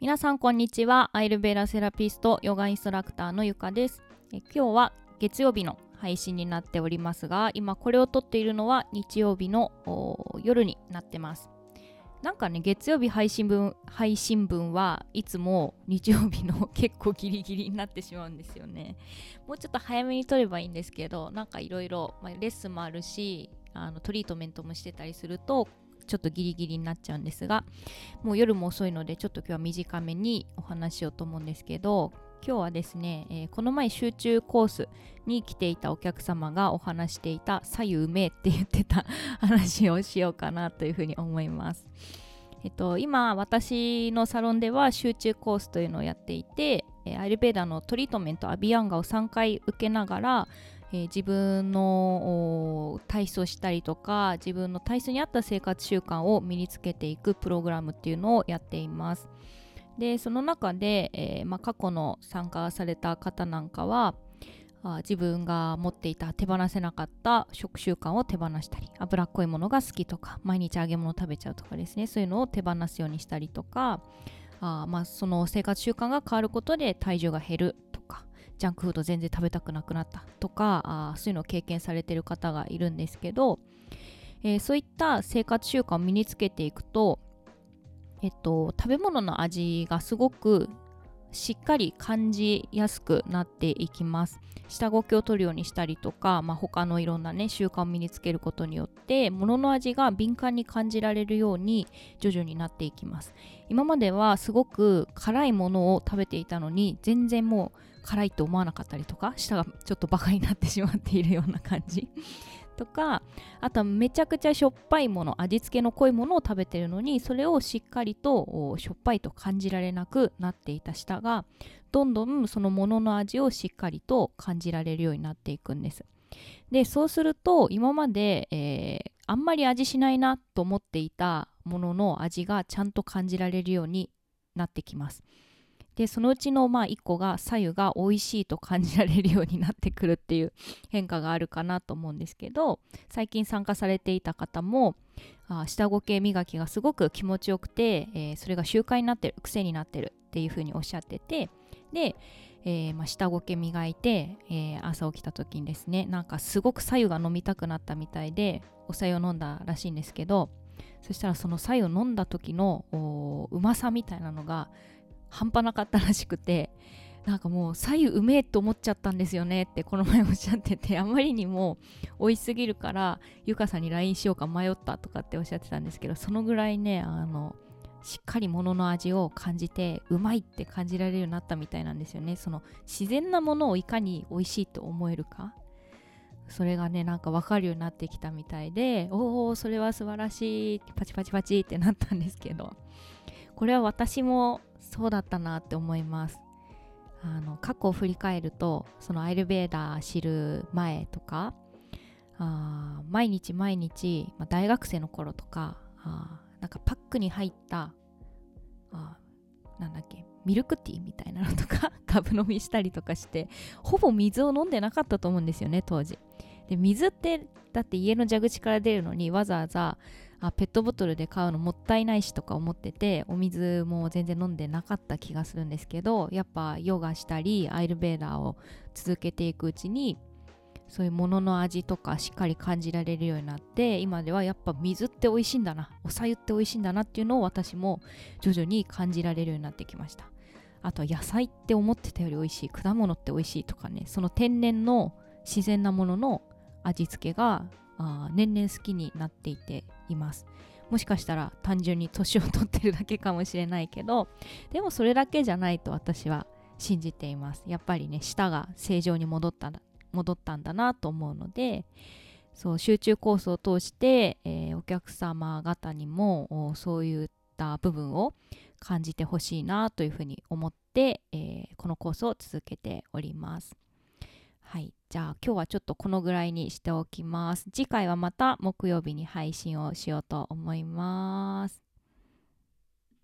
皆さんこんにちは。アイルベーラセラピストヨガインストラクターのゆかです。え今日は月曜日の配信になっておりますが今これを撮っているのは日曜日の夜になってます。なんかね月曜日配信分配信分はいつも日曜日の 結構ギリギリになってしまうんですよね。もうちょっと早めに撮ればいいんですけどなんかいろいろレッスンもあるしあのトリートメントもしてたりするとちょっとギリギリになっちゃうんですがもう夜も遅いのでちょっと今日は短めにお話しようと思うんですけど今日はですね、えー、この前集中コースに来ていたお客様がお話していた左右うめって言ってた 話をしようかなというふうに思います。えっと、今私のサロンでは集中コースというのをやっていてアイルベーダのトリートメントアビアンガを3回受けながらえー、自分の体操したりとか自分の体操に合った生活習慣を身につけていくプログラムっていうのをやっています。でその中で、えー、まあ、過去の参加された方なんかはあ自分が持っていた手放せなかった食習慣を手放したり脂っこいものが好きとか毎日揚げ物食べちゃうとかですねそういうのを手放すようにしたりとかあまあその生活習慣が変わることで体重が減るジャンクフード全然食べたくなくなったとかあそういうのを経験されてる方がいるんですけど、えー、そういった生活習慣を身につけていくと、えっと、食べ物の味がすごくしっかり感じやすくなっていきます。下ごけを取るようにしたりとか、まあ、他のいろんなね習慣を身につけることによって物の味が敏感に感じられるように徐々になっていきます。今まではすごく辛いものを食べていたのに全然もう辛いと思わなかったりとか舌がちょっとバカになってしまっているような感じ。とかあとはめちゃくちゃしょっぱいもの味付けの濃いものを食べてるのにそれをしっかりとしょっぱいと感じられなくなっていた舌がどんどんそのものの味をしっかりと感じられるようになっていくんです。でそうすると今まで、えー、あんまり味しないなと思っていたものの味がちゃんと感じられるようになってきます。でそのうちのまあ1個が左右が美味しいと感じられるようになってくるっていう変化があるかなと思うんですけど最近参加されていた方もあ下ごけ磨きがすごく気持ちよくて、えー、それが習慣になってる癖になってるっていうふうにおっしゃっててで、えー、まあ、下ごけ磨いて、えー、朝起きた時にですねなんかすごく左右が飲みたくなったみたいでお酒を飲んだらしいんですけどそしたらその左右飲んだ時のうまさみたいなのが半端なかったらしくてなんかもう左右うめえと思っちゃったんですよねってこの前おっしゃっててあまりにも美味しすぎるからゆかさんに LINE しようか迷ったとかっておっしゃってたんですけどそのぐらいねあのしっかりものの味を感じてうまいって感じられるようになったみたいなんですよね。その自然なものをいかに美味しいと思えるか。それがねなんか分かるようになってきたみたいでおおそれは素晴らしいパチパチパチってなったんですけど。これは私もそうだったなって思います。あの過去を振り返るとそのアイルベーダー知る前とかあ毎日毎日、まあ、大学生の頃とかあなんかパックに入ったあなんだっけミルクティーみたいなのとか 株飲みしたりとかしてほぼ水を飲んでなかったと思うんですよね当時。で水ってだって家の蛇口から出るのにわざわざあペットボトルで買うのもったいないしとか思っててお水も全然飲んでなかった気がするんですけどやっぱヨガしたりアイルベーダーを続けていくうちにそういうものの味とかしっかり感じられるようになって今ではやっぱ水って美味しいんだなおさゆって美味しいんだなっていうのを私も徐々に感じられるようになってきました。あとは野菜って思ってたより美味しい果物って美味しいとかねその天然の自然なものの味付けがあ年々好きになっていていますもしかしたら単純に年を取ってるだけかもしれないけどでもそれだけじゃないと私は信じていますやっぱりね舌が正常に戻った戻ったんだなと思うのでそう集中コースを通して、えー、お客様方にもそういった部分を感じてほしいなというふうに思って、えー、このコースを続けております。はい。じゃあ今日はちょっとこのぐらいにしておきます。次回はまた木曜日に配信をしようと思います。